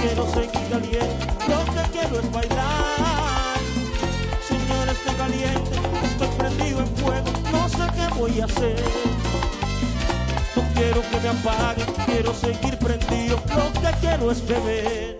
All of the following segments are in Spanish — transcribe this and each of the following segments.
quiero seguir caliente, lo que quiero es bailar. Señor, estoy caliente, estoy prendido en fuego, no sé qué voy a hacer. No quiero que me apague, quiero seguir prendido, lo que quiero es beber.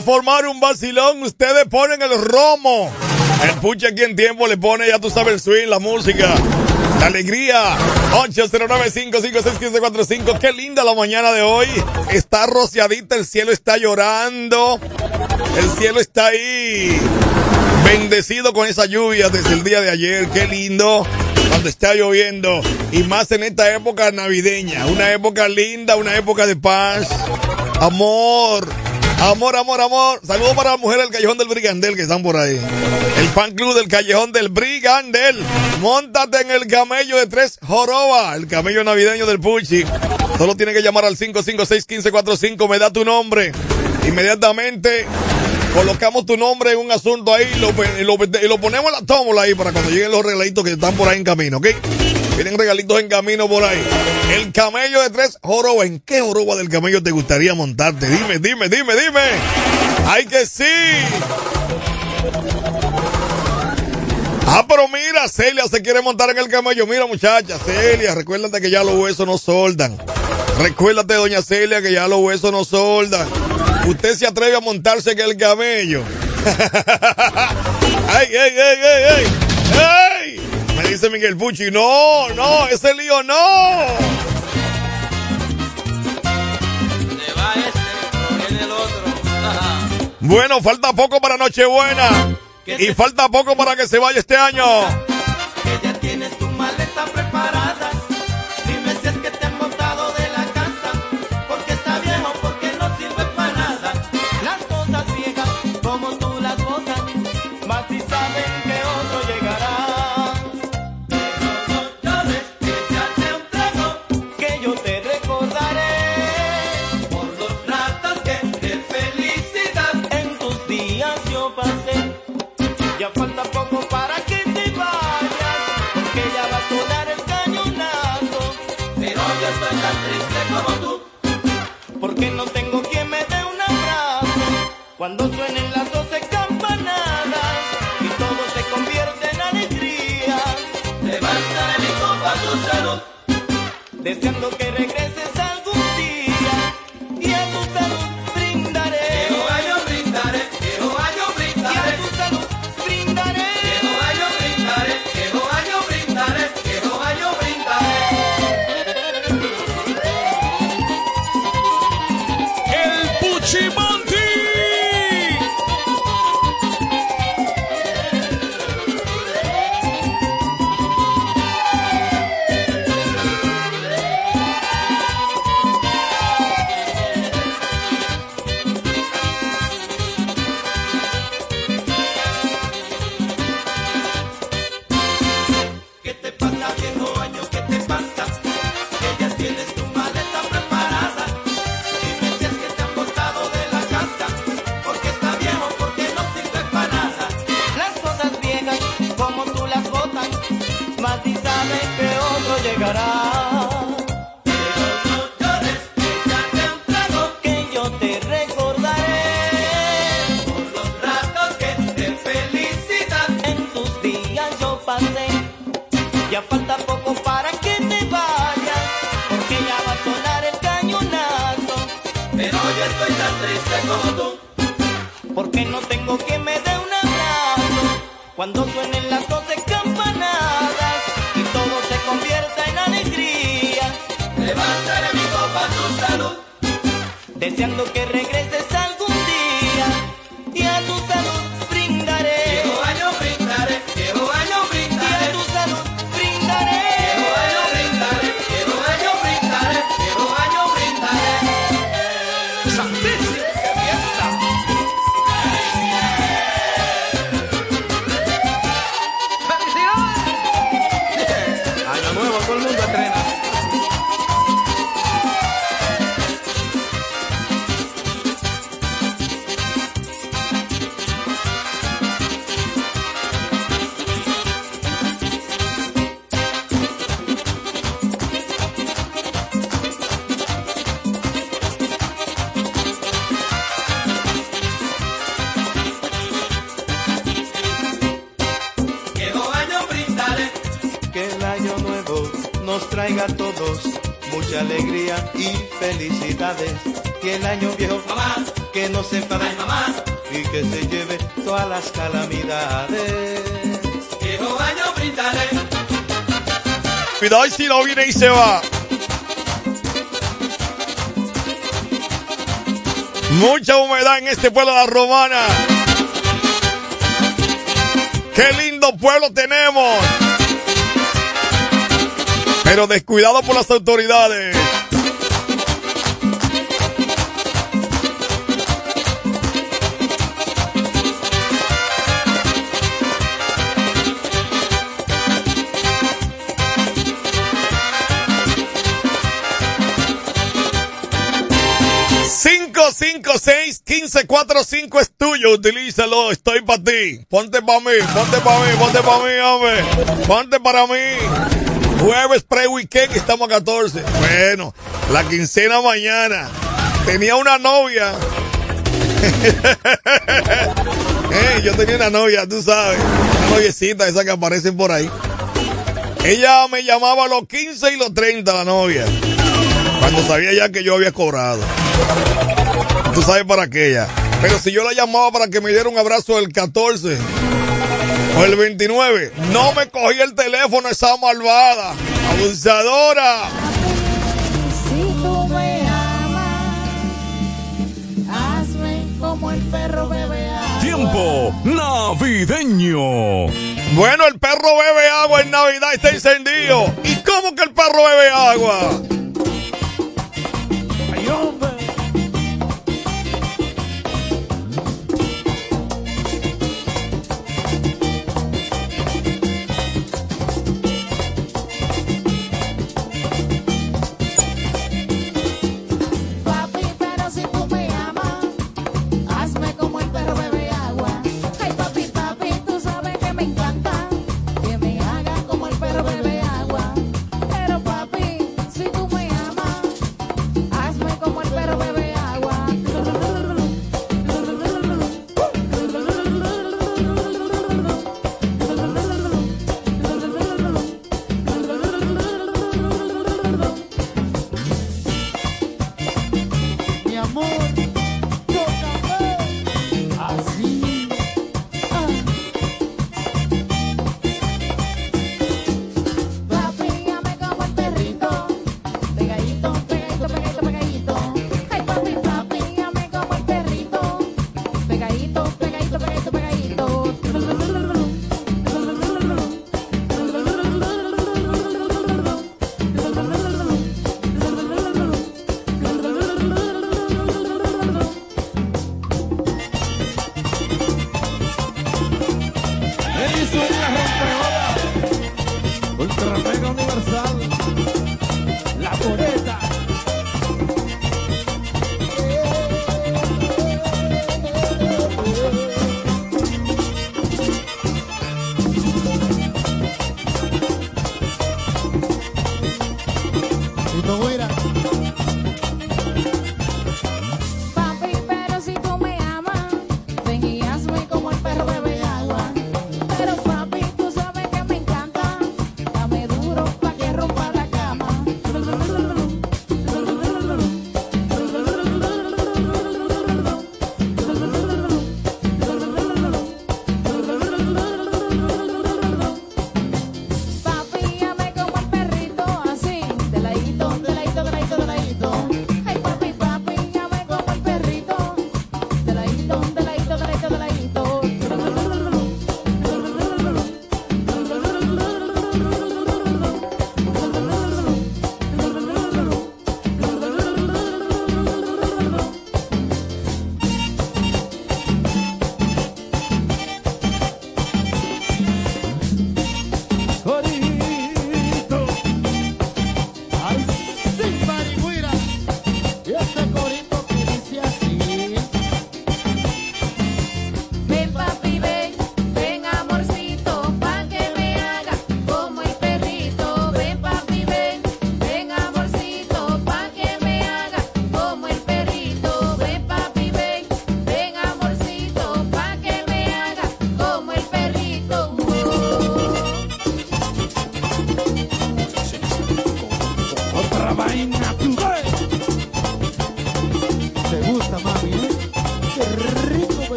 Formar un vacilón. Ustedes ponen el romo. El puche aquí en tiempo le pone, ya tú sabes, el swing, la música, la alegría. 809-556-1545. Qué linda la mañana de hoy. Está rociadita, el cielo está llorando. El cielo está ahí. Bendecido con esa lluvia desde el día de ayer. Qué lindo. Cuando está lloviendo. Y más en esta época navideña. Una época linda, una época de paz. Amor. Amor, amor, amor. Saludos para la mujer del Callejón del Brigandel que están por ahí. El fan club del Callejón del Brigandel. Móntate en el camello de tres joroba. El camello navideño del Puchi. Solo tiene que llamar al 556-1545. Me da tu nombre. Inmediatamente colocamos tu nombre en un asunto ahí y lo, ponemos en la tómbola ahí para cuando lleguen los regalitos que están por ahí en camino, ¿ok? Vienen regalitos en camino por ahí. El camello de tres joroba. ¿En qué joroba del camello te gustaría montarte? Dime, dime, dime, dime. ¡Ay que sí! Ah, pero mira, Celia se quiere montar en el camello. Mira, muchacha, Celia, recuérdate que ya los huesos no soldan. Recuérdate, doña Celia, que ya los huesos no soldan. Usted se atreve a montarse en el camello. ¡Ay, ay, ay, ay, ay! ¡Ay! Dice Miguel Pucci, no, no, ese lío no. Bueno, falta poco para Nochebuena. Y falta poco para que se vaya este año. Cuando suenen las doce campanadas y todo se convierte en alegría. Levantaré mi copa a tu salud, deseando que regreses Cuando suenen las doce campanadas y todo se convierta en alegría, levantaré mi copa a tu salud, deseando que regreses Cuidado si no viene y se va. Mucha humedad en este pueblo de la Romana. Qué lindo pueblo tenemos. Pero descuidado por las autoridades. 1145 es tuyo, utilízalo, estoy para ti. Ponte para mí, ponte para mí, ponte para mí, hombre. Ponte para mí. Jueves pre-weekend, estamos a 14. Bueno, la quincena mañana. Tenía una novia. Eh, yo tenía una novia, tú sabes. Una noviecita, esa que aparecen por ahí. Ella me llamaba a los 15 y los 30, la novia. Cuando sabía ya que yo había cobrado. Tú sabes para qué ya. Pero si yo la llamaba para que me diera un abrazo el 14 o el 29, no me cogía el teléfono esa malvada, abusadora. Si tú me amas, hazme como el perro bebe agua. Tiempo navideño. Bueno, el perro bebe agua en Navidad está encendido. ¿Y cómo que el perro bebe agua?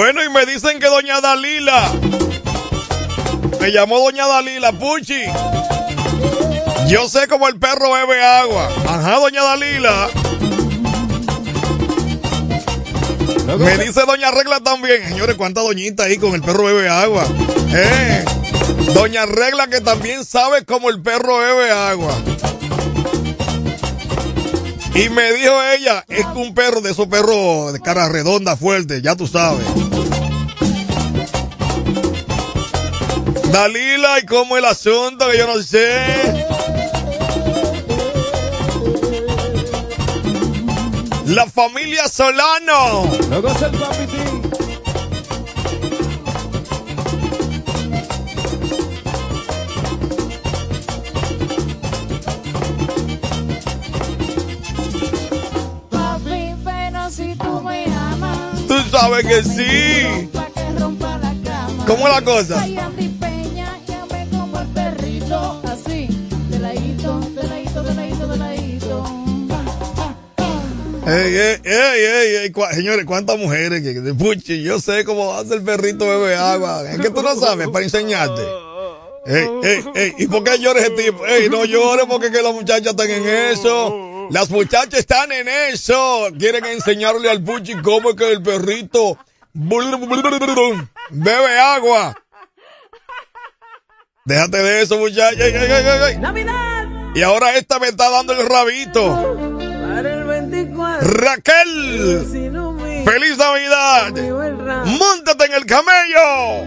Bueno, y me dicen que doña Dalila. Me llamó doña Dalila, Puchi. Yo sé cómo el perro bebe agua. Ajá, doña Dalila. Me dice doña Regla también. Señores, cuánta doñita ahí con el perro bebe agua. Eh. Doña Regla que también sabe cómo el perro bebe agua. Y me dijo ella, es un perro de esos perros de cara redonda, fuerte, ya tú sabes. Dalila, ¿y cómo el asunto? Que yo no sé. La familia Solano. Luego es el. Que sí. ¿Cómo es la cosa? Ey, ey, ey, ey, señores, cuántas mujeres que, que puchi, yo sé cómo hace el perrito bebe agua. Es que tú no sabes para enseñarte. ¿y por qué llora ese tipo? Ey, no llores porque que las muchachas están en eso. Las muchachas están en eso. Quieren enseñarle al puchi cómo es que el perrito bebe agua. Déjate de eso, muchacha. Ey, ey, ey. Navidad Y ahora esta me está dando el rabito. para el 24. Raquel. Si no me ¡Feliz Navidad! ramo. ¡Móntate en el camello!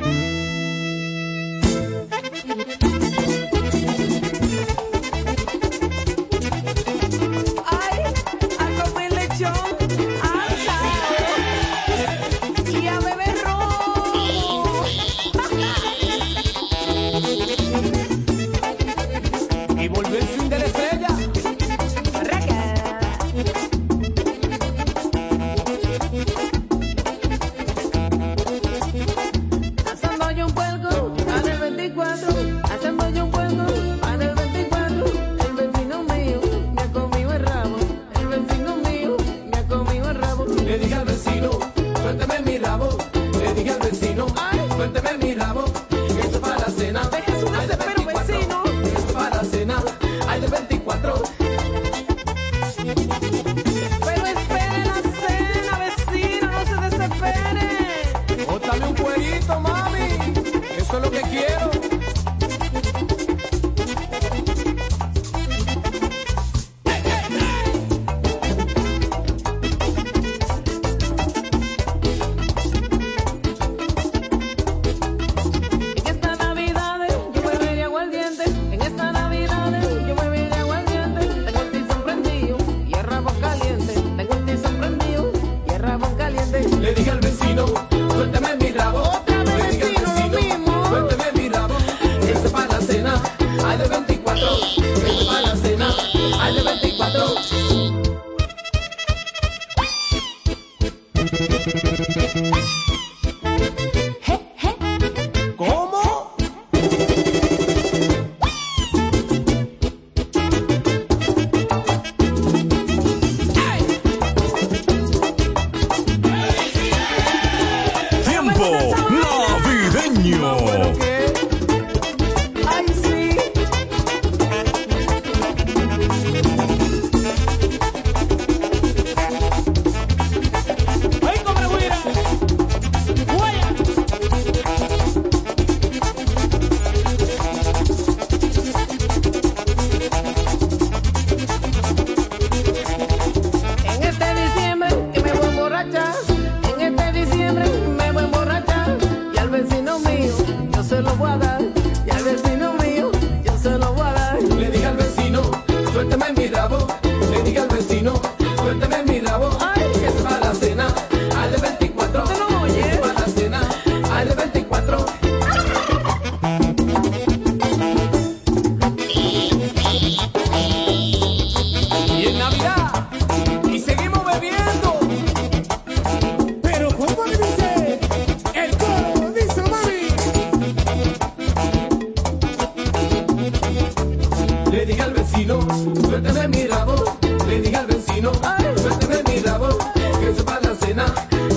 Suélteme mi rabo. Le dije al vecino, suélteme mi rabo. Que se para la cena.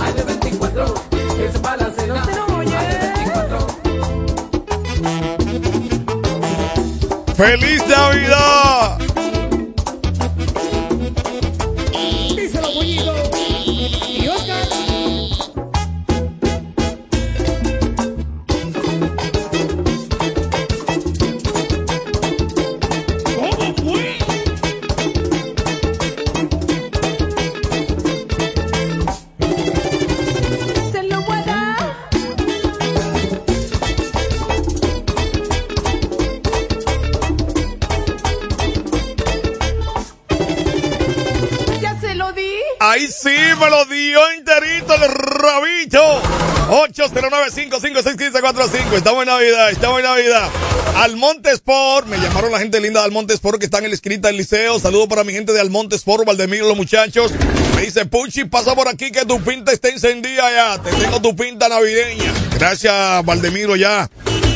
Hay de 24. Que se para la cena. ¿Usted no oye? ¡Feliz Navidad! 809-556-1545. Estamos en Navidad, estamos en Navidad. Almonte Sport. Me llamaron la gente linda de Almonte Sport que están en la escrita del liceo. Saludos para mi gente de Almonte Sport, Valdemiro, los muchachos. Me dice, Puchi, pasa por aquí que tu pinta está encendida ya. Te tengo tu pinta navideña. Gracias, Valdemiro, ya.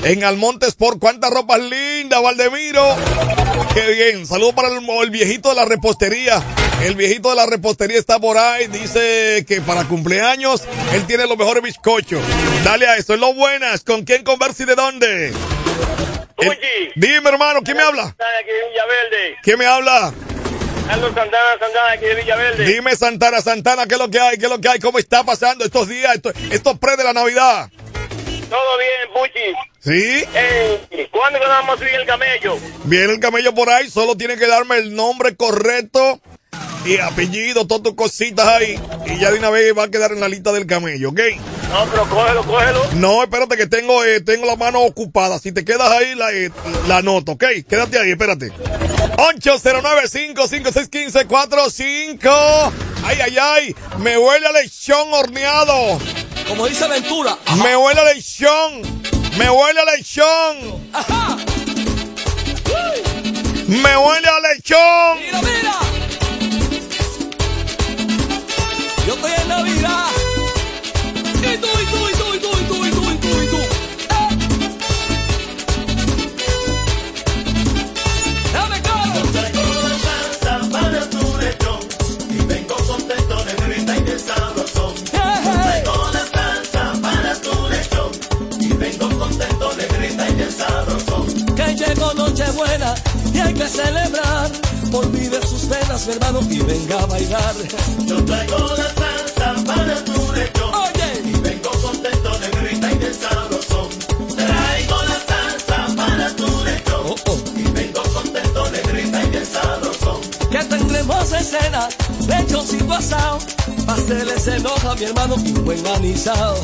En Almonte Sport, cuántas ropas lindas, Valdemiro. Qué bien. Saludos para el, el viejito de la repostería. El viejito de la repostería está por ahí. Dice que para cumpleaños él tiene los mejores bizcochos. Dale a eso. Es lo buenas. ¿Con quién conversa y de dónde? El- dime, hermano, ¿quién me habla? ¿Quién me habla? Carlos Santana, Santana aquí de Villaverde. Dime, Santana, Santana, ¿qué es lo que hay? ¿Qué es lo que hay? ¿Cómo está pasando estos días, estos, estos pre de la Navidad? Todo bien, Puchi. ¿Sí? Eh, ¿Cuándo vamos a subir el camello? Viene el camello por ahí, solo tiene que darme el nombre correcto y apellido, todas tus cositas ahí. Y ya de una vez va a quedar en la lista del camello, ¿ok? No, pero cógelo, cógelo. No, espérate que tengo, eh, tengo la mano ocupada. Si te quedas ahí, la, eh, la anoto, ¿ok? Quédate ahí, espérate. 809-556-1545. Ay, ay, ay. Me huele a lechón horneado. Como dice Ventura. Me huele a lechón. Me huele a lechón. Ajá. Me huele a lechón. Mira, mira. Yo estoy en Navidad. Nochebuena y hay que celebrar. Olvide sus penas, mi hermano, y venga a bailar. Yo traigo la salsa para tu lechón Oye. y vengo contento de grita y de sabrosón. Traigo la salsa para tu lechón Oh, oh. y vengo contento de grita y de sabrosón. que tendremos escena, lechoncito asado, pasteles en hoja, mi hermano, y un buen anisado.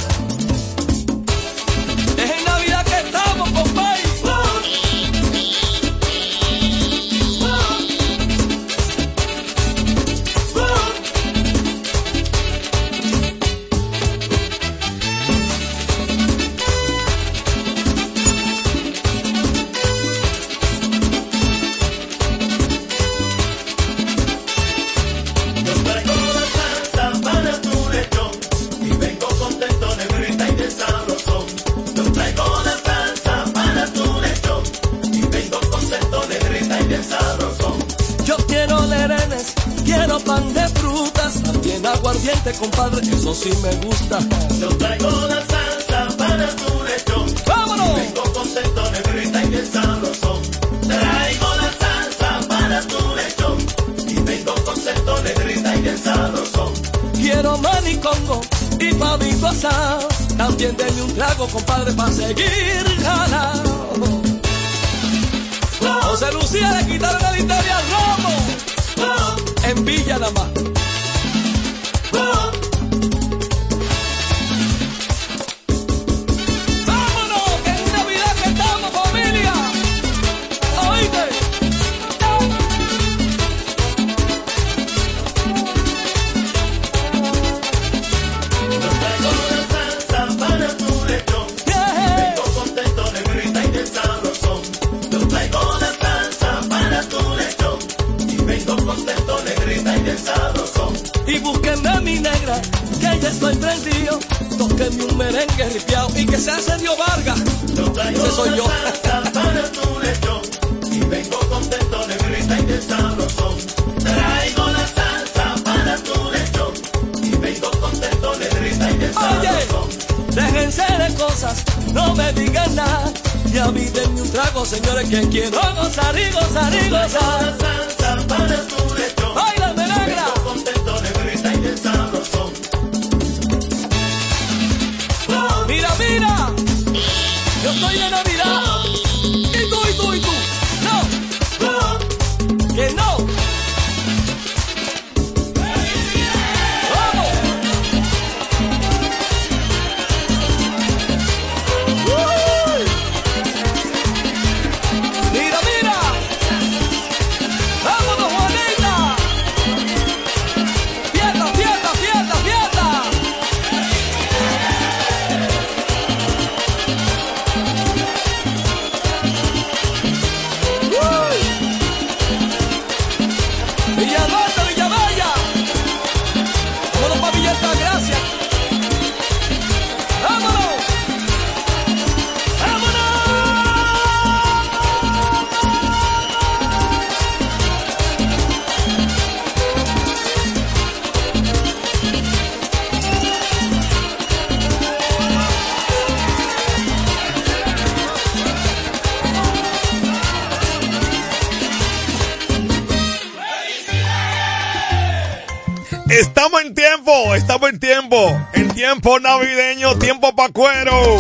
En tiempo navideño, tiempo pa' cuero.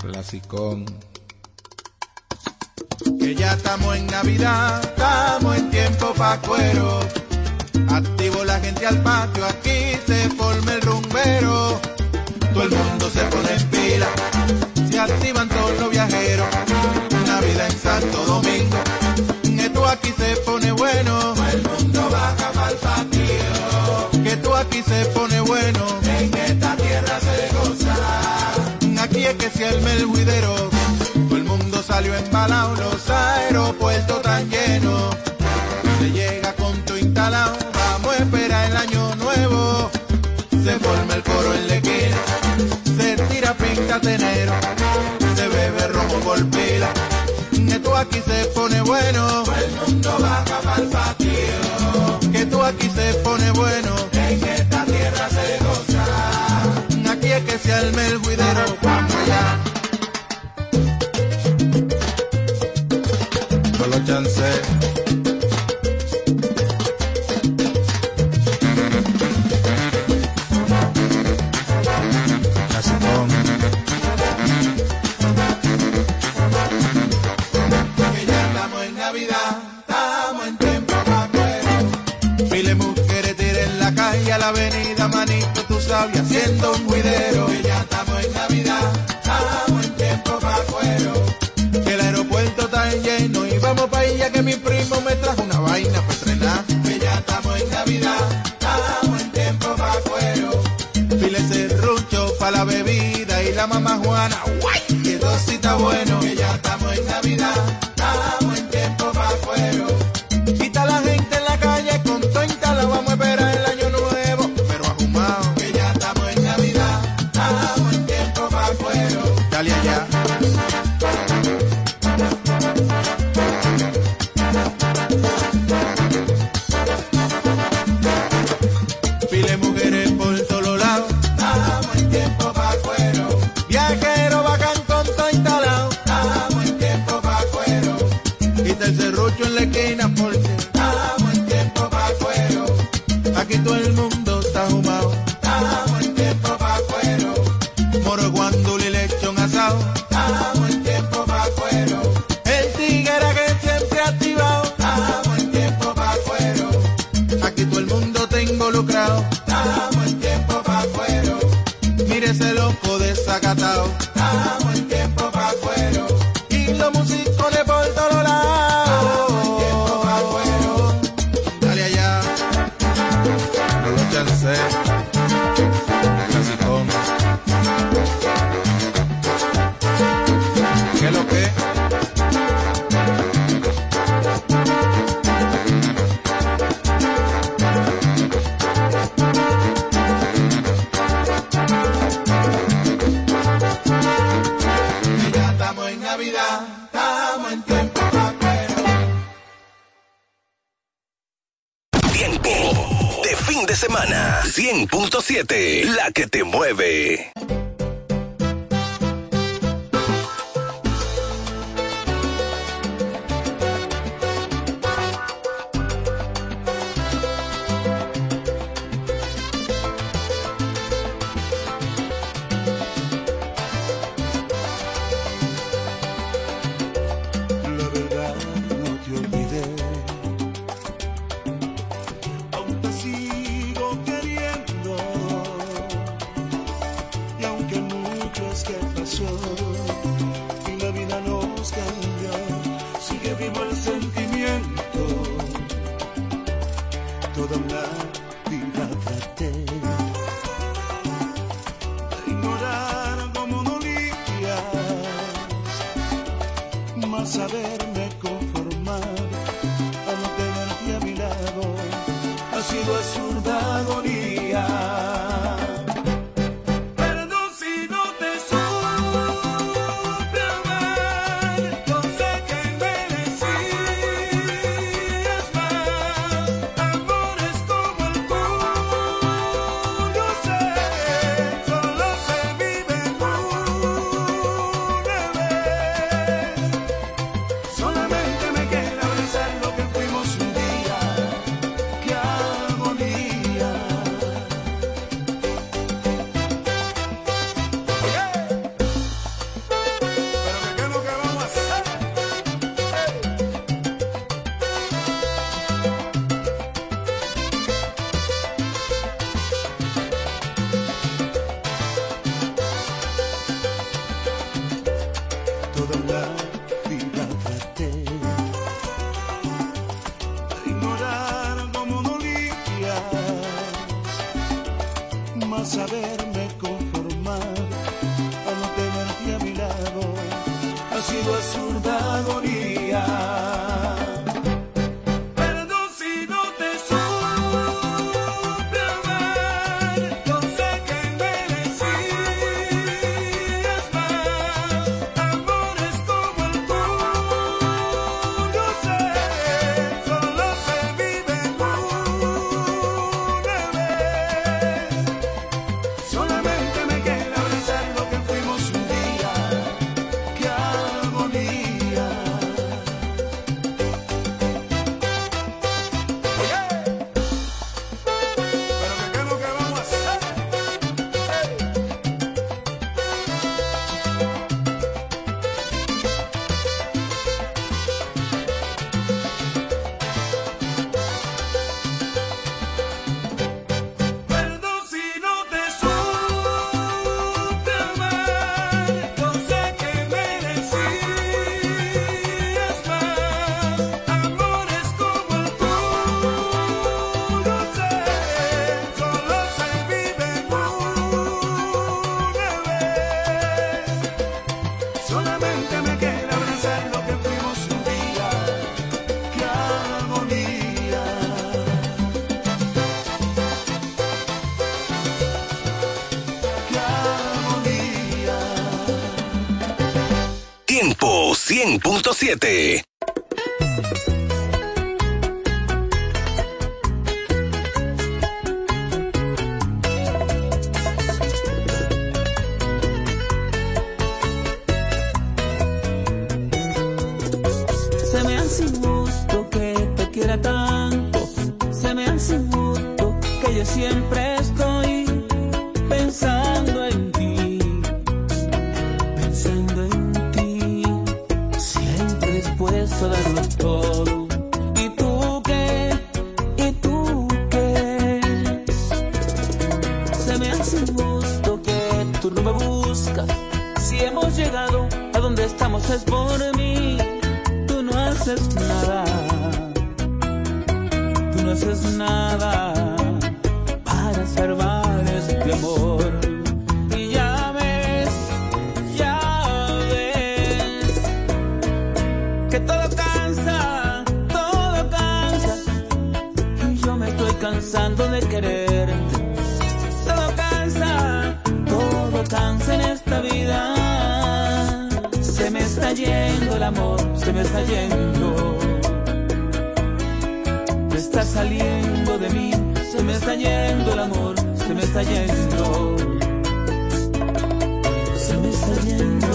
Clasicón. Que ya estamos en Navidad, estamos en tiempo pa' cuero. Activo la gente al patio, aquí se forma el rumbero. Todo el mundo se pone en pila, se activan todos los viajeros. Navidad en Santo Domingo, esto aquí se pone bueno. Aquí se pone bueno. En esta tierra se goza, aquí es que se arma el juidero. Todo el mundo salió embalado, los aeropuertos tan llenos. Se llega con tu instalado, vamos a esperar el año nuevo. Se forma el coro en la esquina, se tira pinta tenero, se bebe romo por pila. Que tú aquí se pone bueno, el mundo baja pa'l patio. Que tú aquí se pone bueno, que se arme el juidero, vamos allá. No lo chance. Clasicón. Que ya estamos en Navidad, estamos en tiempo pa' cuero. Mil mujeres tiren la calle a la avenida, manito, tú sabes, haciendo un la 106.7. cayendo, te está saliendo de mí, se me está yendo el amor, se me está yendo, se me está yendo.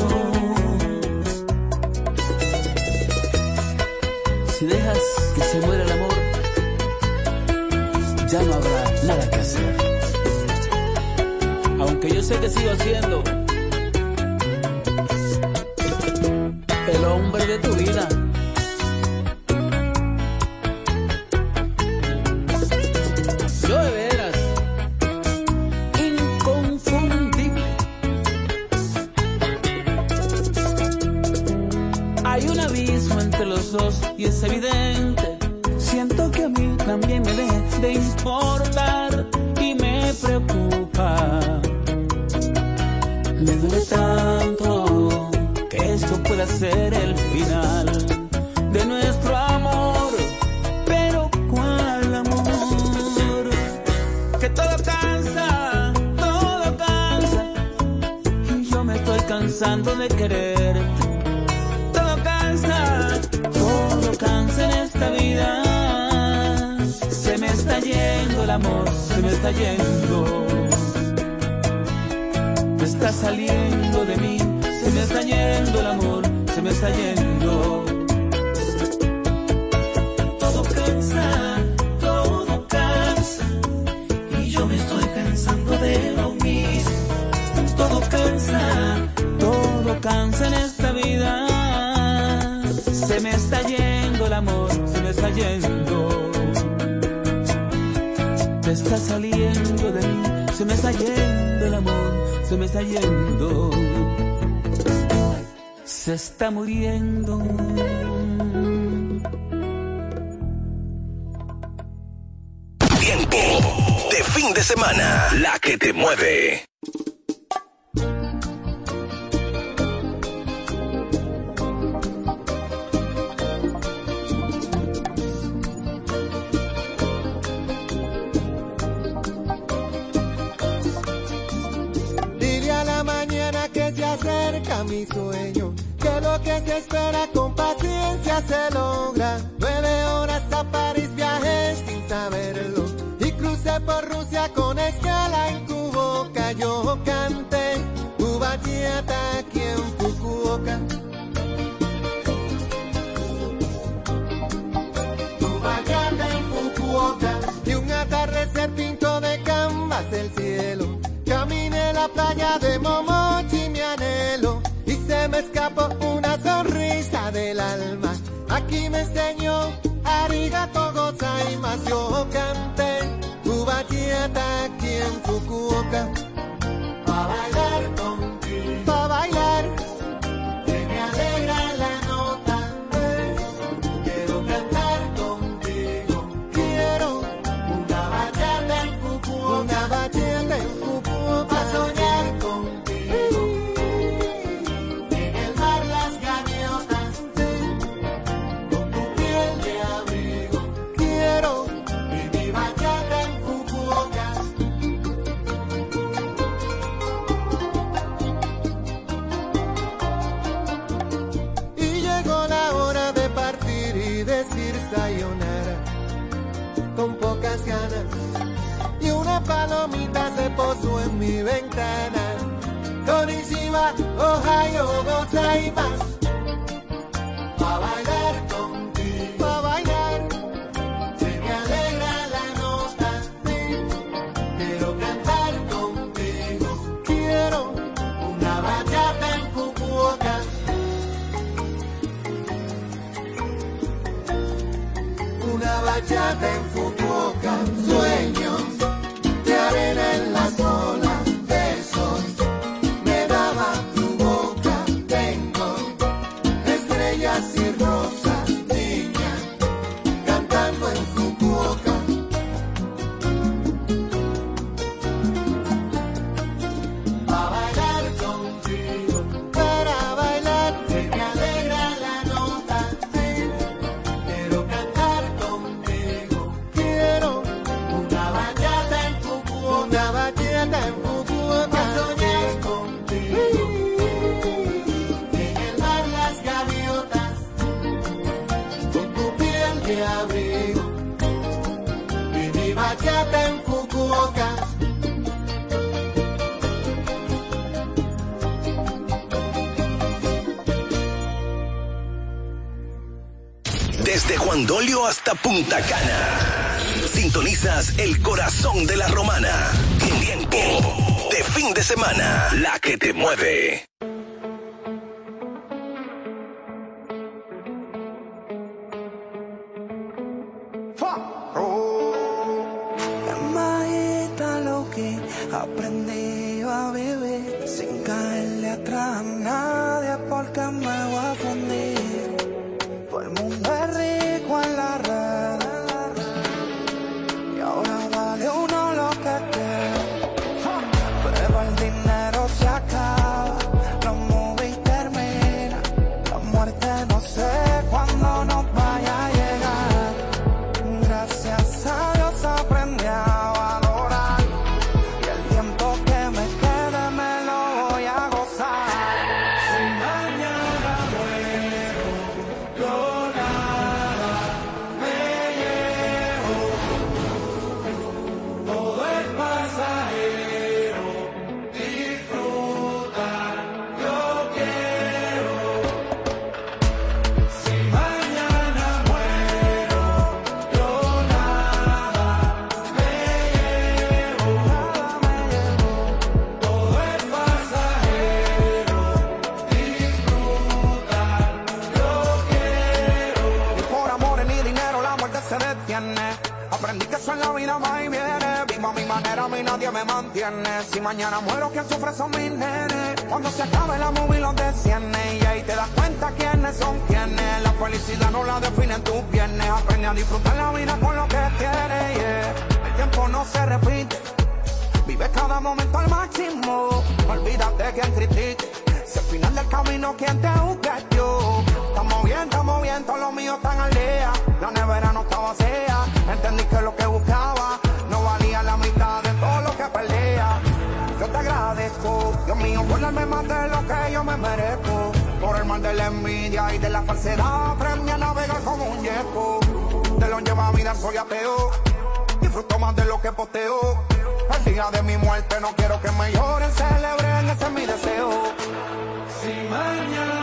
Si dejas que se muera el amor, ya no habrá nada que hacer. Aunque yo sé que sigo haciendo el hombre de tu vida. el cielo. Caminé la playa de Momochi, mi anhelo, y se me escapó una sonrisa del alma. Aquí me enseñó Arigato Gozaimas, yo canté tu bachillata aquí en Fukuoka, a bailar con こんにちはおはようございます。Guandolio hasta Punta Cana. Sintonizas el corazón de la romana. Tiempo de fin de semana, la que te mueve. Mantiene. Si mañana muero, quien sufre son mis nenes. Cuando se acabe la movie los desciende. Y ahí te das cuenta quiénes son quienes. La felicidad no la definen tus viernes. Aprende a disfrutar la vida con lo que tienes. El tiempo no se repite. Vive cada momento al máximo. Olvídate quien critique. Si al final del camino quien te busca es yo. Estamos bien, estamos bien, todos los míos están al día. La nevera no está vacía. Entendí que lo que buscaba no valía la mitad de todo lo que perdía. Te agradezco, Dios mío, por darme más de lo que yo me merezco. Por el mal de la envidia y de la falsedad, aprendí a navegar como un yeco. De lo lleva vida soy ateo. Disfruto más de lo que posteo. El día de mi muerte no quiero que me lloren, celebren, ese es mi deseo. Si mañana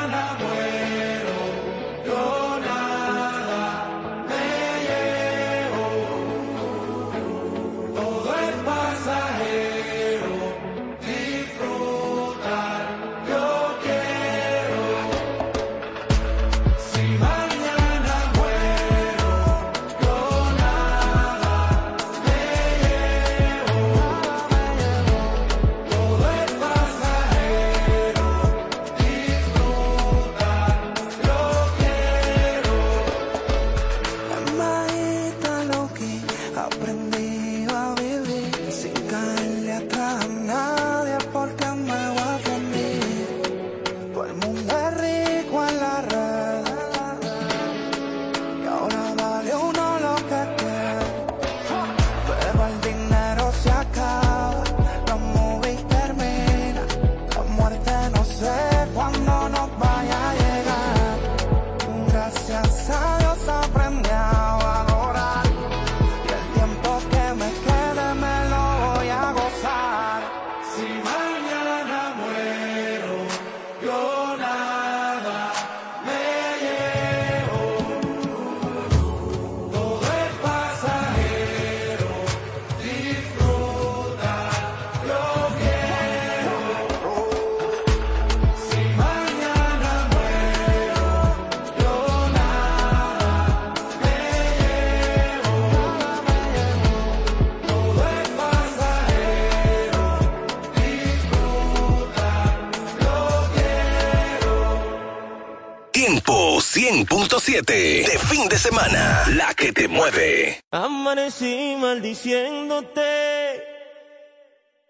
100.7 de fin de semana. La que te mueve. Amanecí maldiciéndote.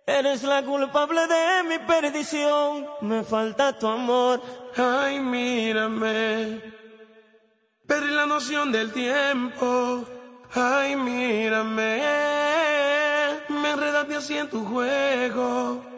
Eres la culpable de mi perdición. Me falta tu amor. Ay, mírame. Perdí la noción del tiempo. Ay, mírame. Me enredaste así en tu juego.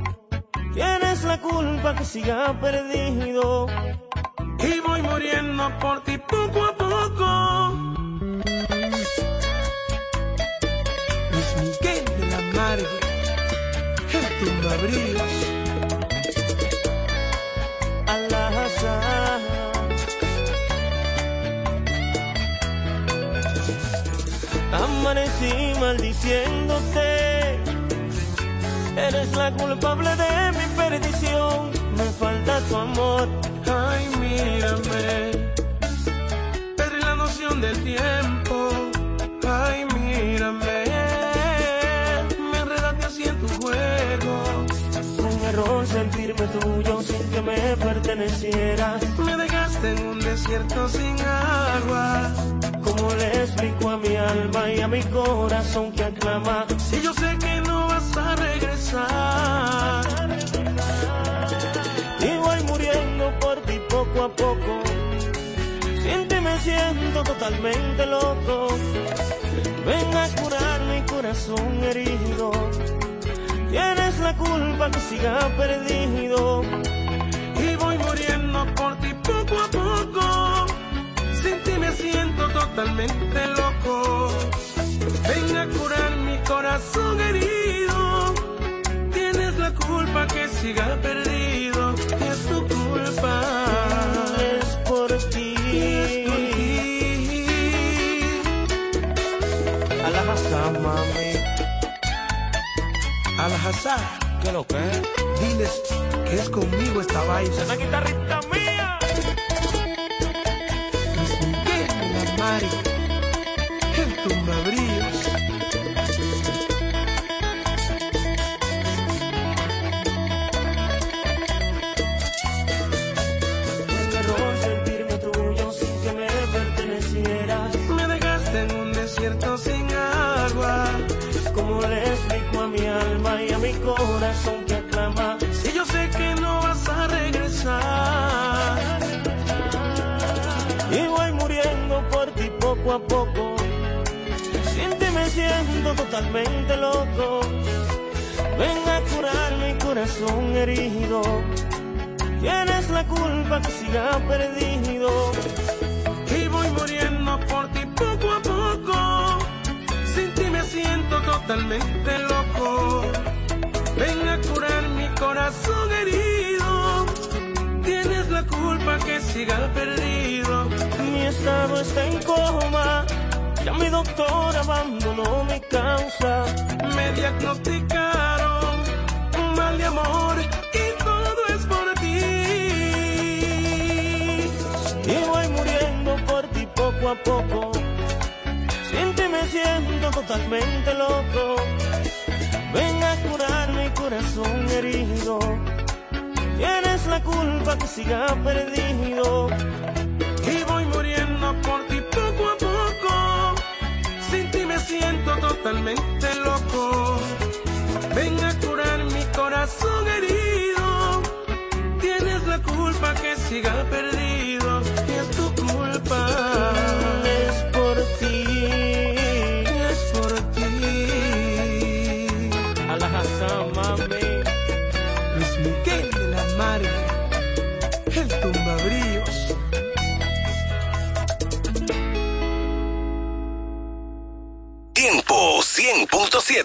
Tienes la culpa que siga perdido. Y voy muriendo por ti poco a poco. Luis Miguel de la Margue, el tumbabrios. Al-Azhar. Amanecí maldiciéndote. Eres la culpable de mi perdición. Me falta tu amor. Ay, mírame. Perdí la noción del tiempo. Ay, mírame. Me enredaste así en tu juego. Un error sentirme tuyo sin que me pertenecieras. Me dejaste en un desierto sin agua. ¿Cómo le explico a mi alma y a mi corazón que aclama? Si yo sé que no a regresar. Y voy muriendo por ti poco a poco. Sin ti me siento totalmente loco. Ven a curar mi corazón herido. Tienes la culpa que siga perdido. Y voy muriendo por ti poco a poco. Sin ti me siento totalmente loco. Siga perdido. Es tu culpa. Es por ti. Es por ti. A la casa, mami. Al-Hazar, ¿qué lo que? Diles que es conmigo esta vaina. Una guitarrita mía. La Mari, corazón que aclama. Si yo sé que no vas a regresar. Y voy muriendo por ti poco a poco. Sin ti me siento totalmente loco. Ven a curar mi corazón herido. Tienes la culpa que siga perdido. Y voy muriendo por ti poco a poco. Sin ti me siento totalmente loco. Corazón herido. Tienes la culpa que siga perdido. Mi estado está en coma. Ya mi doctor abandonó mi causa. Me diagnosticaron un mal de amor y todo es por ti. Y voy muriendo por ti poco a poco. Sin ti me siento totalmente loco. Corazón herido. Tienes la culpa que siga perdido. Y voy muriendo por ti poco a poco. Sin ti me siento totalmente loco. Ven a curar mi corazón herido. Tienes la culpa que siga perdido.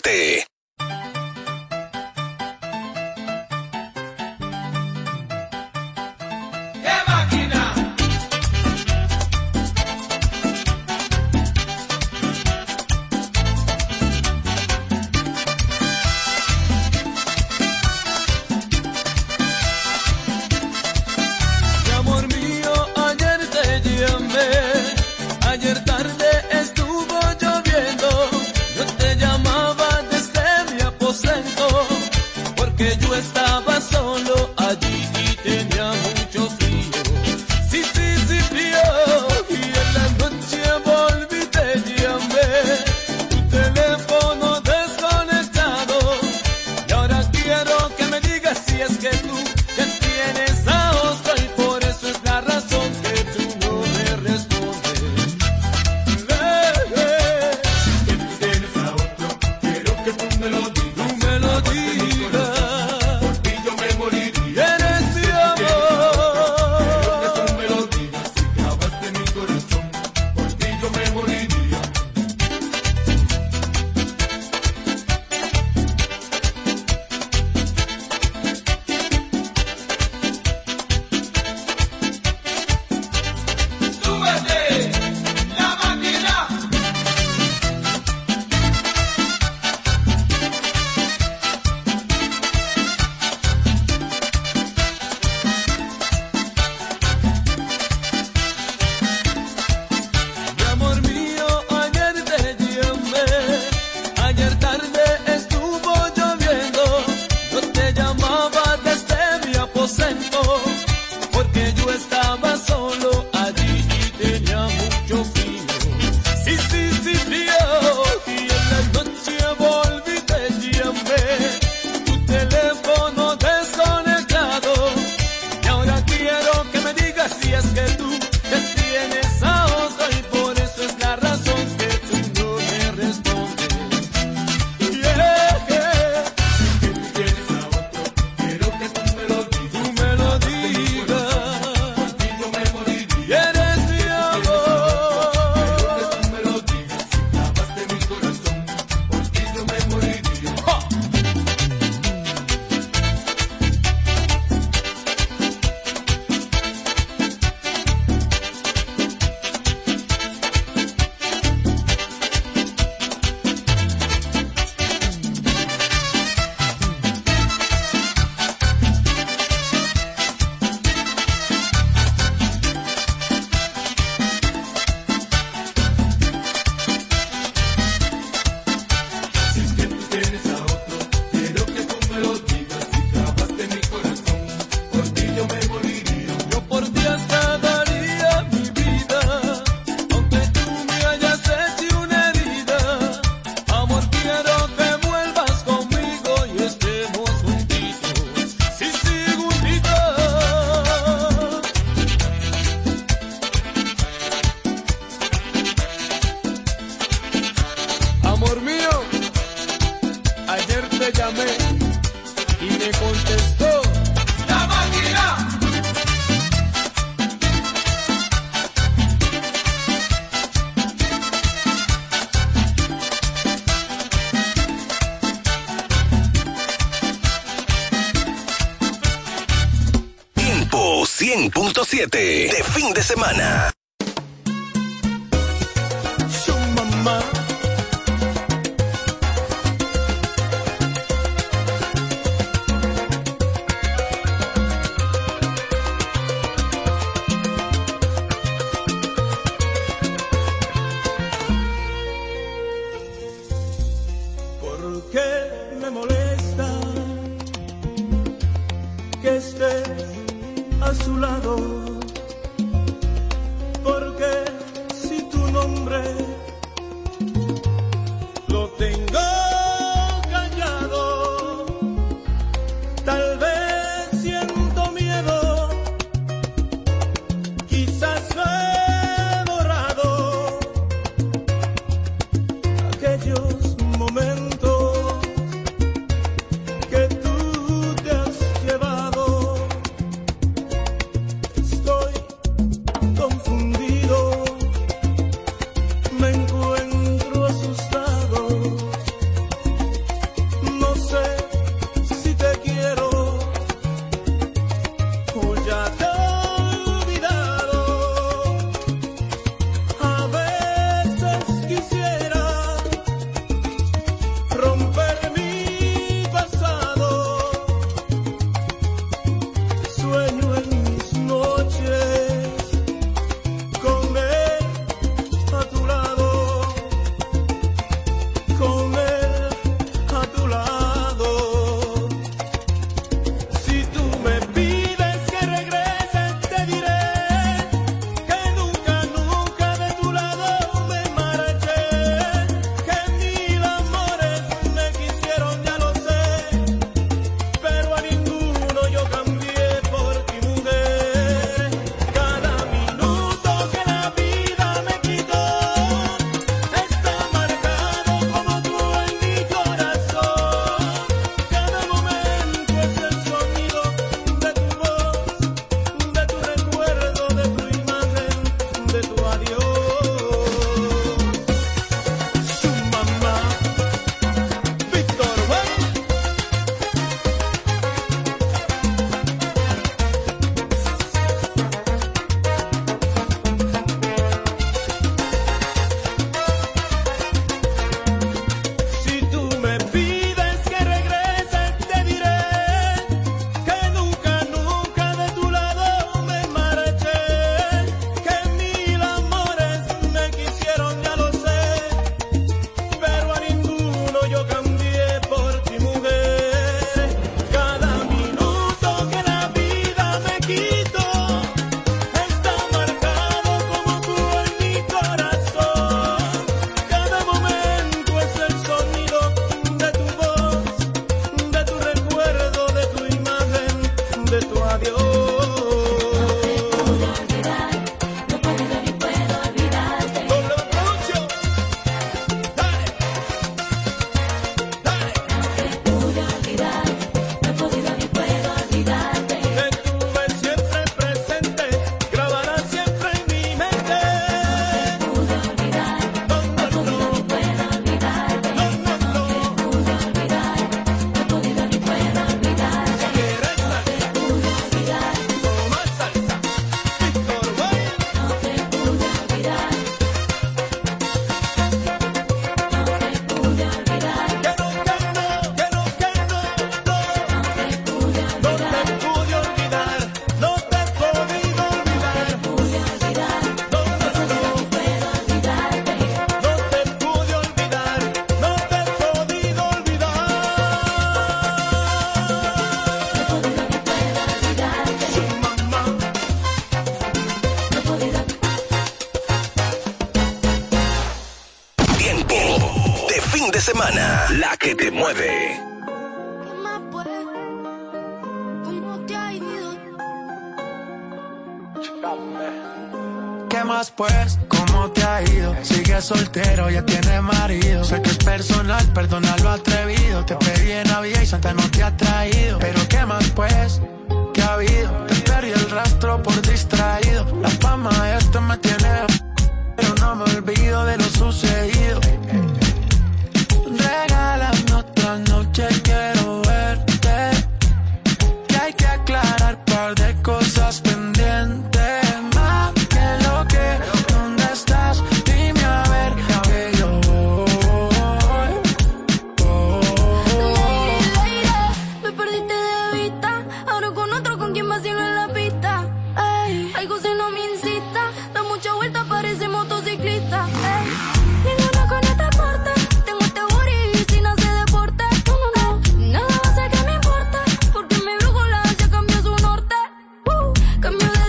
100.7. semana. I'm on.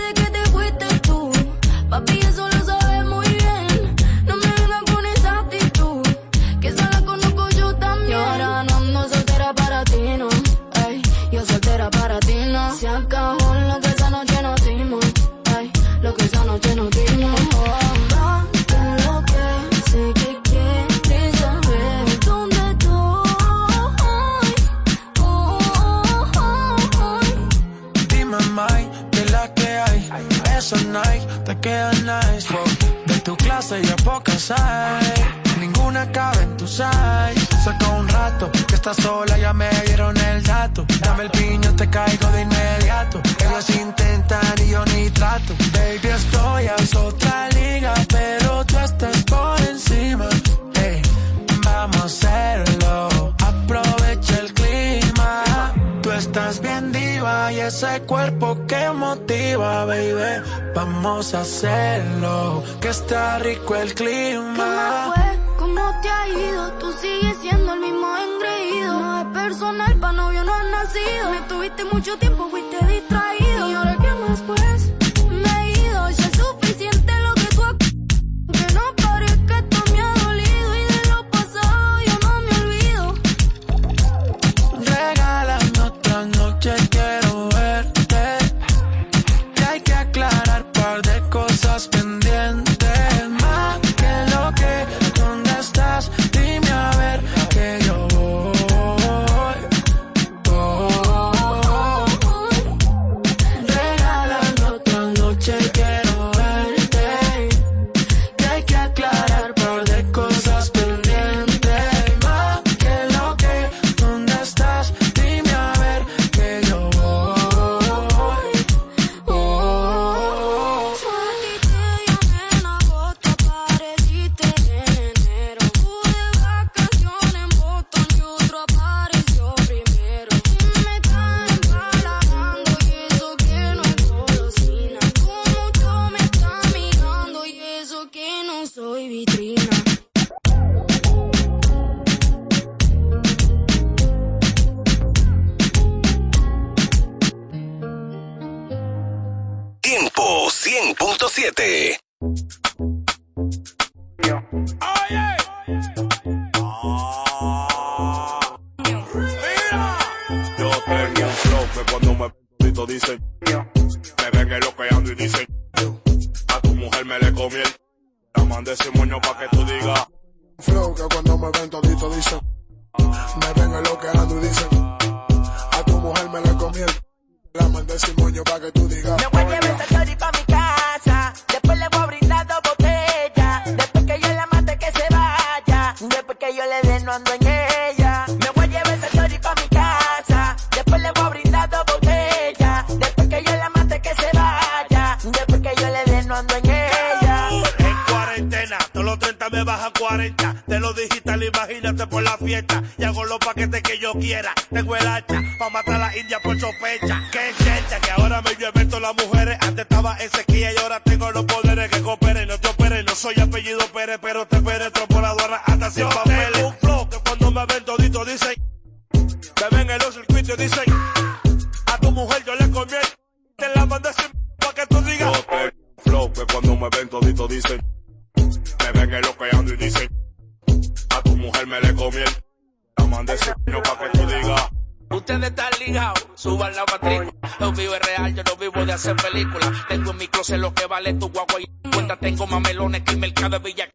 mucho tiempo. para que tú digas vale tu guagua y cuenta tengo más melones que el mercado de Villa.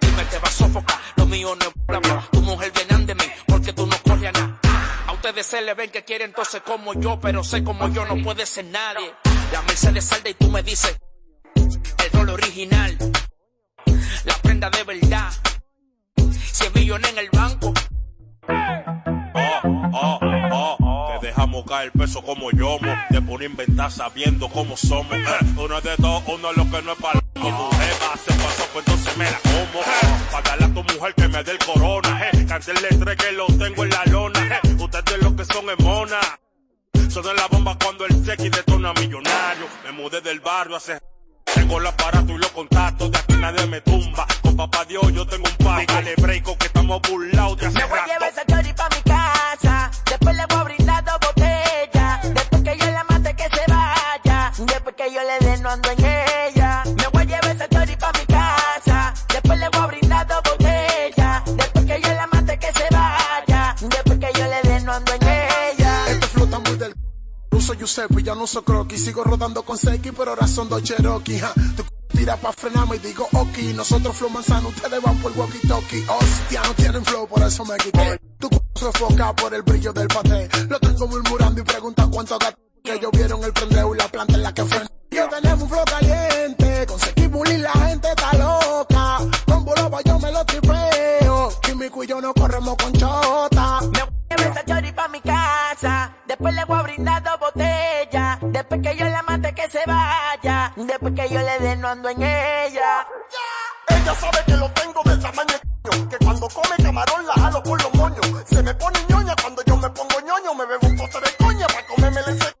Dime, te va a sofocar, lo mío no es bla bla. Tu mujer viene de mí, porque tú no corres a nada. A ustedes se le ven que quieren entonces como yo, pero sé como yo no puede ser nadie. La Mercedes salda y tú me dices, el rol original, la prenda de verdad, 100 millones en el banco. Oh, oh, oh, oh. Te dejamos caer el peso como yomo, te ponen inventar sabiendo cómo somos. Eh. rodando con Seki, pero ahora son dos Cherokee. Ja. Tú tira pa' frenarme y digo ok. Nosotros flow manzano, ustedes van por walkie talkie. Hostia, no tienen flow, por eso me quité. Tu se enfoca por el brillo del paté. Lo tengo murmurando y pregunta cuánto gato coña para comerme el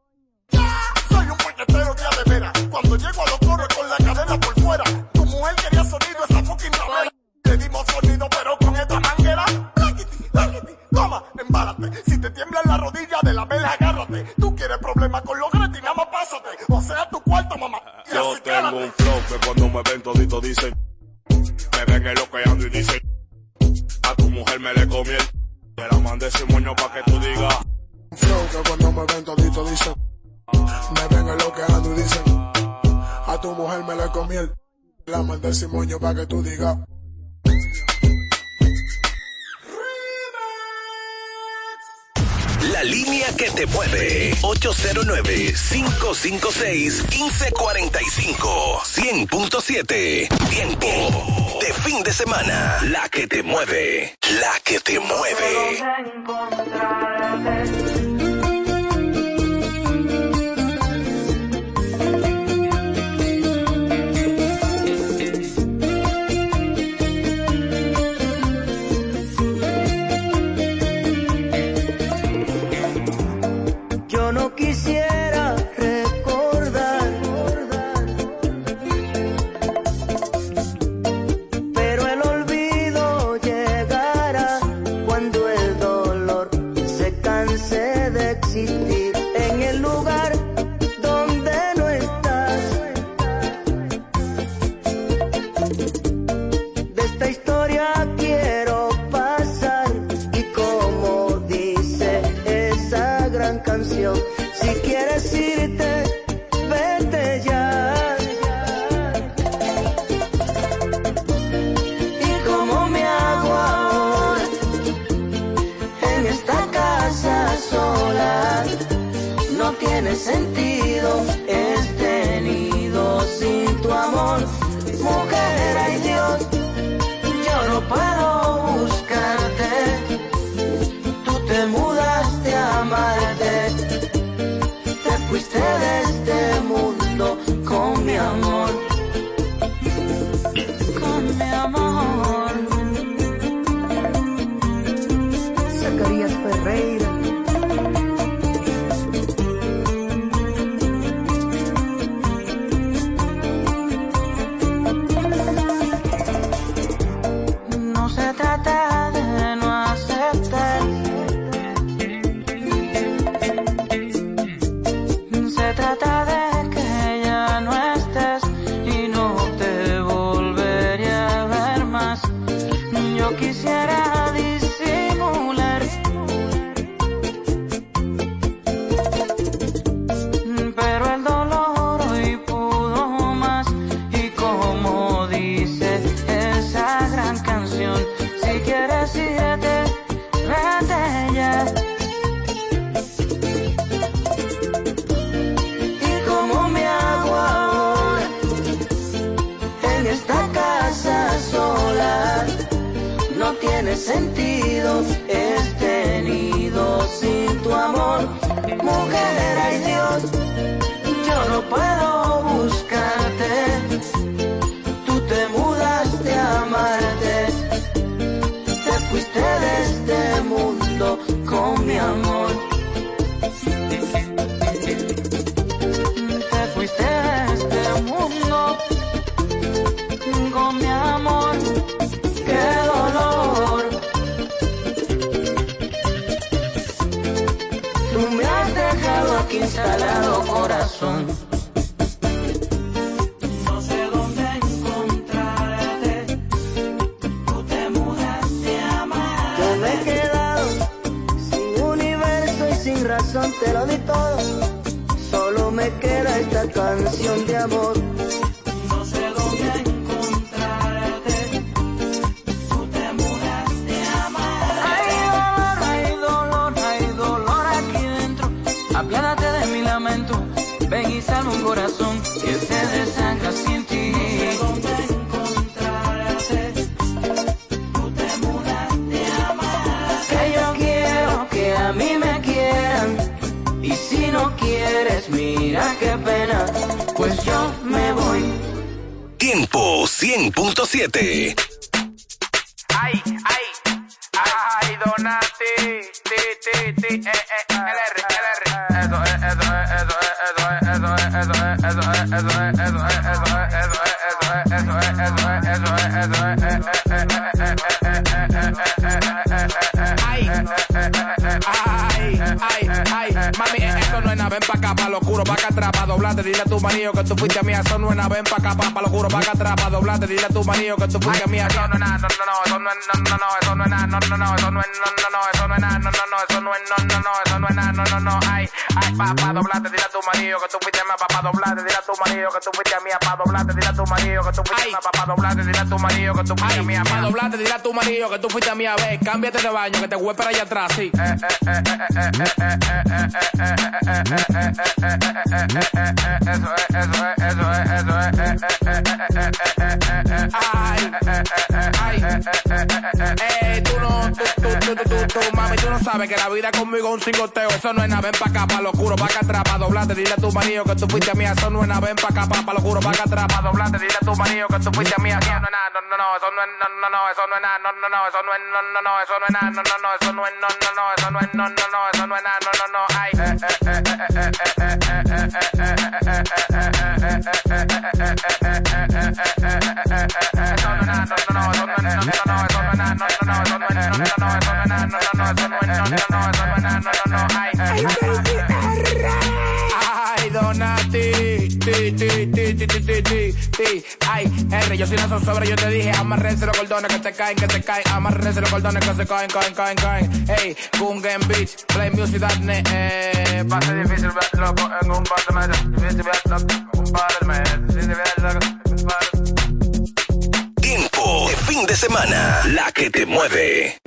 809-556-1545. 100.7. Tiempo de fin de semana. La que te mueve. La que te mueve. Que tú fuiste mía, pa' pa' doblarte, dile a tu marido que tú fuiste mía, pa' doblarte, dile a tu marido que tú fuiste mía, ve, cámbiate de baño, que te voy para allá atrás, sí. Eso es, eso es, eso es, eso es. Ay, ay, eh, tú no, tú, tú, tú, tú, tú, mami, tú no sabes que la vida conmigo es un cingoteo. Eso no es nada, ven acá, pa' lo dile a tu que tú. Eso no es nada, pa' lo pa' acá atrás, dile a tu marido que tú fuiste mía. Eso no es nada, no, no, no, eso no es, no, no, no, eso no es nada, no, no, no, eso no es, no, no, no, eso no es nada, no, no, no, eso no es, no, no, no, eso no es, no, no, no, eso no es nada, no, no, no, ay. Ay, Donati, ti, ti, ti, ti, ti, ti, ti, ti. Ay, yo soy una yo te dije, amarrense los cordones que te caen, que te caen, amarrense los cordones que se caen, caen, caen, caen. Hey, Gungen Beach, play music ne, eh, pase difícil ver loco en un par de meses, difícil un par de meses, de semana. La que te mueve.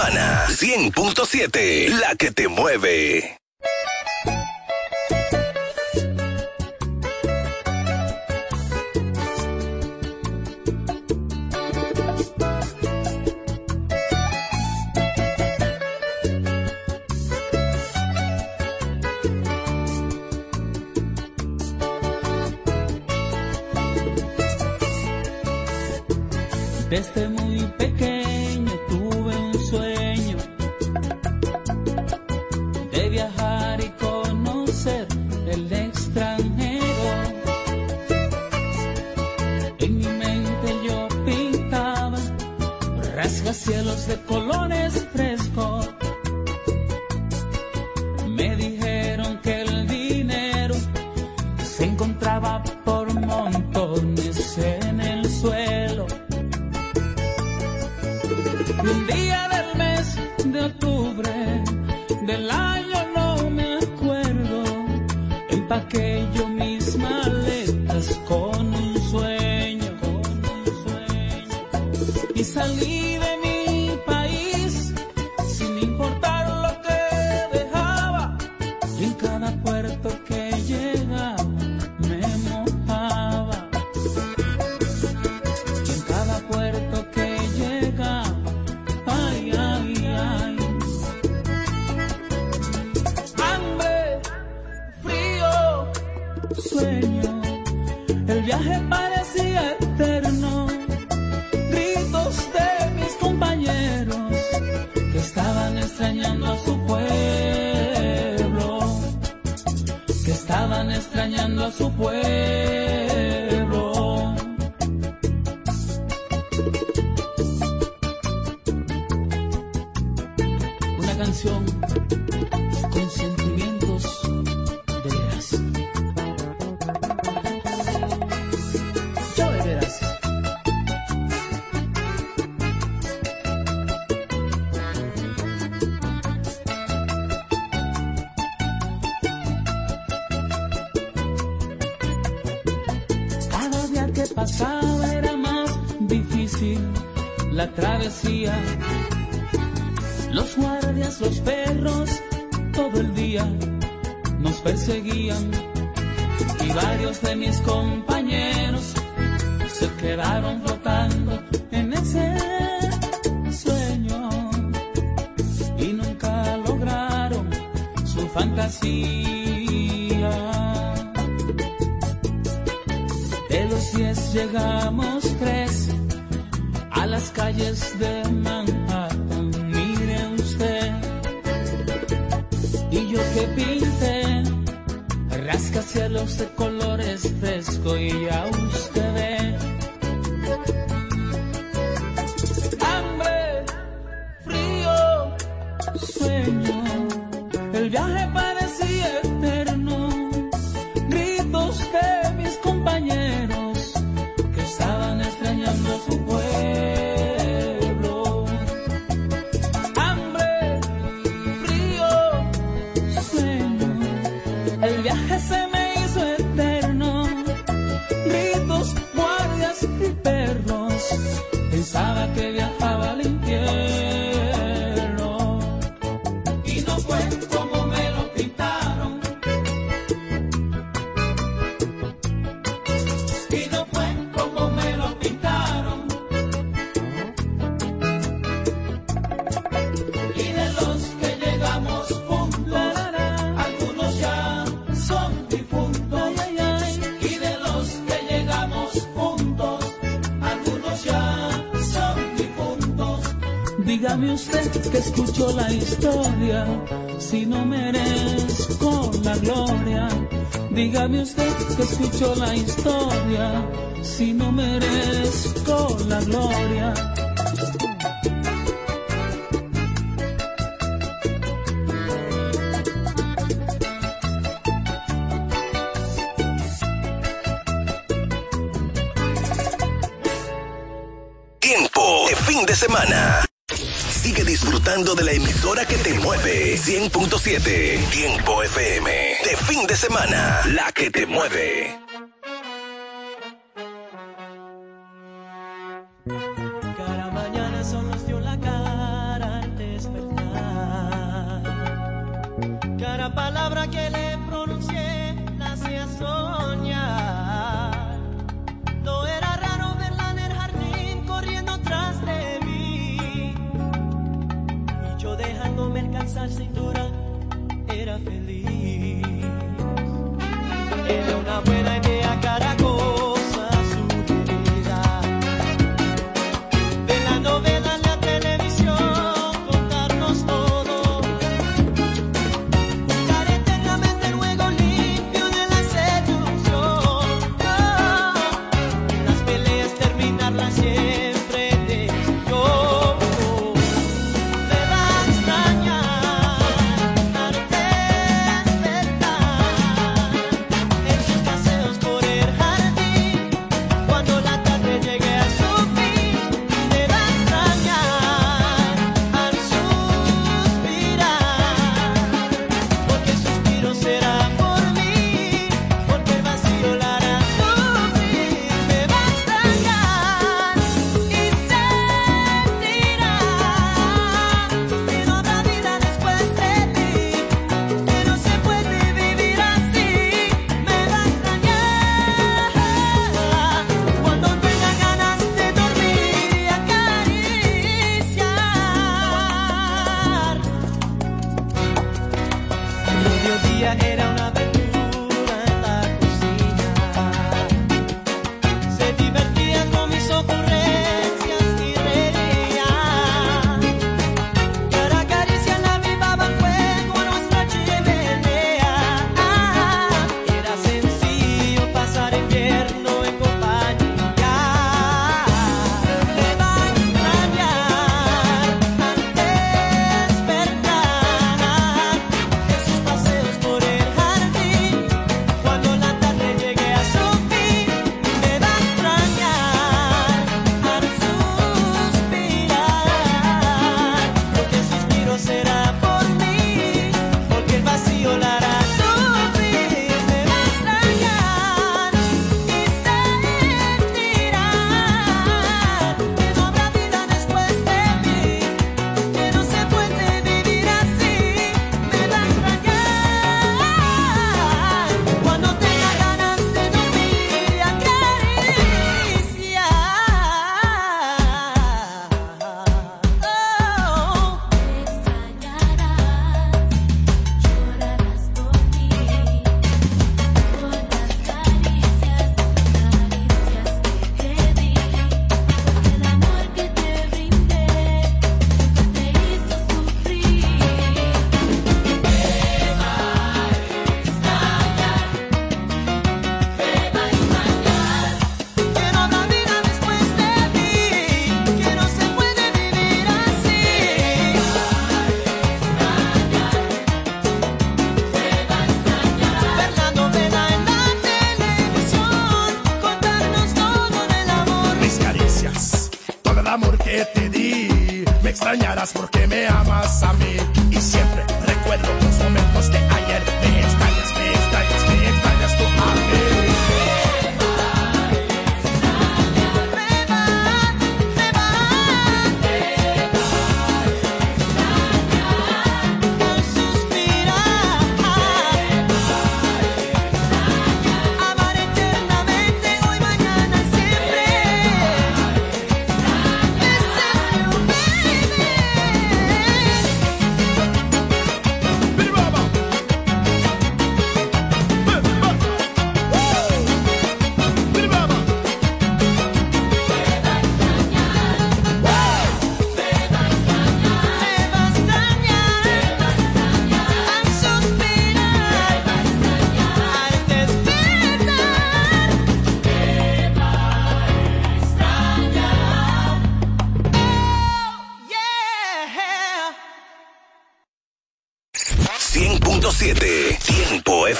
semana. 100.7, la que te mueve. sueño, el viaje parecía eterno. Gritos de mis compañeros que estaban extrañando a su pueblo, que estaban extrañando a su pueblo. si no merezco la gloria? Dígame usted que escuchó la historia si no merezco la gloria. Tiempo de fin de semana de la emisora que te mueve. 100.7 Tiempo FM. De fin de semana, la que te mueve.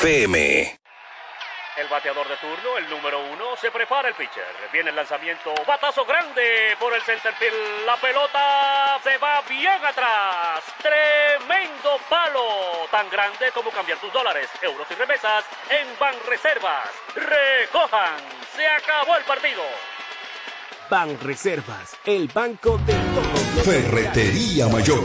FM. El bateador de turno, el número uno, se prepara el pitcher. Viene el lanzamiento, batazo grande por el centerfield. La pelota se va bien atrás. Tremendo palo, tan grande como cambiar tus dólares, euros y remesas en Banreservas. Recojan, se acabó el partido. Banreservas, el banco de todos. Ferretería Mayor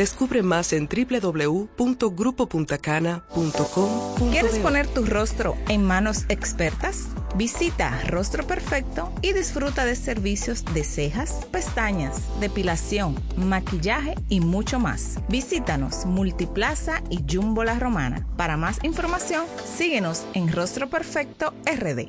Descubre más en www.grupopuntacana.com. ¿Quieres poner tu rostro en manos expertas? Visita Rostro Perfecto y disfruta de servicios de cejas, pestañas, depilación, maquillaje y mucho más. Visítanos Multiplaza y Jumbo La Romana. Para más información, síguenos en Rostro Perfecto RD.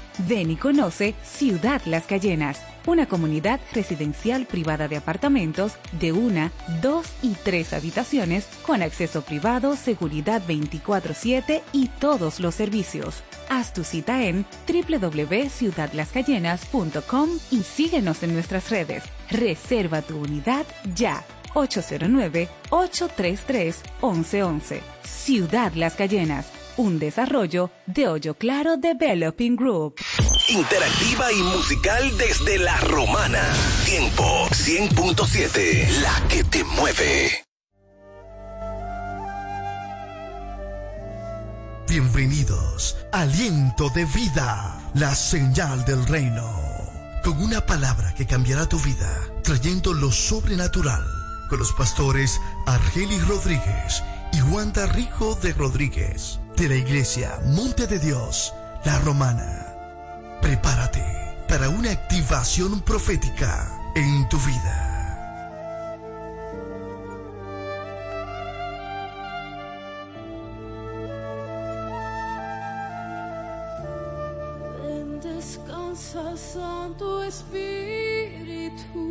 Ven y conoce Ciudad Las Cayenas, una comunidad residencial privada de apartamentos de una, dos y tres habitaciones con acceso privado, seguridad 24/7 y todos los servicios. Haz tu cita en www.ciudadlascayenas.com y síguenos en nuestras redes. Reserva tu unidad ya. 809-833-1111. Ciudad Las Cayenas, un desarrollo de Hoyo Claro Developing Group. Interactiva y musical desde La Romana. Tiempo 100.7, la que te mueve. Bienvenidos, aliento de vida, la señal del reino. Con una palabra que cambiará tu vida, trayendo lo sobrenatural. Con los pastores Argelis Rodríguez y Wanda Rico de Rodríguez, de la iglesia Monte de Dios, La Romana. Prepárate para una activación profética en tu vida. Ven, descansa, Santo Espíritu.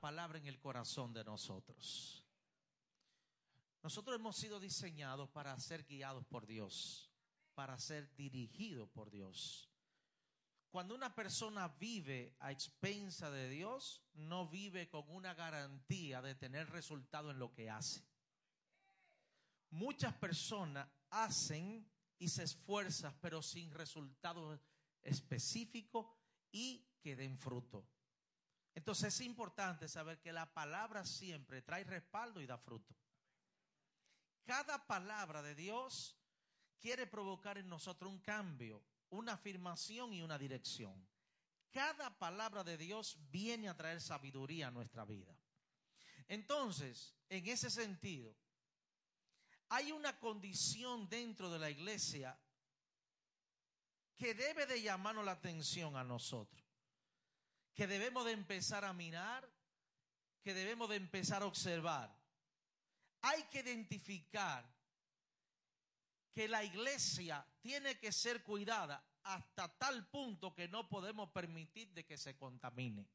Palabra en el corazón de nosotros. Nosotros hemos sido diseñados para ser guiados por Dios, para ser dirigidos por Dios. Cuando una persona vive a expensa de Dios, no vive con una garantía de tener resultado en lo que hace. Muchas personas hacen y se esfuerzan, pero sin resultado específico y que den fruto. Entonces es importante saber que la palabra siempre trae respaldo y da fruto. Cada palabra de Dios quiere provocar en nosotros un cambio, una afirmación y una dirección. Cada palabra de Dios viene a traer sabiduría a nuestra vida. Entonces, en ese sentido, hay una condición dentro de la iglesia que debe de llamarnos la atención a nosotros, que debemos de empezar a mirar, que debemos de empezar a observar. Hay que identificar que la iglesia tiene que ser cuidada hasta tal punto que no podemos permitir de que se contamine.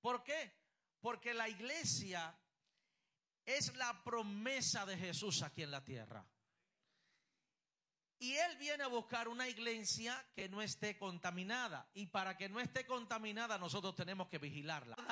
¿Por qué? Porque la iglesia es la promesa de Jesús aquí en la tierra. Y Él viene a buscar una iglesia que no esté contaminada. Y para que no esté contaminada nosotros tenemos que vigilarla.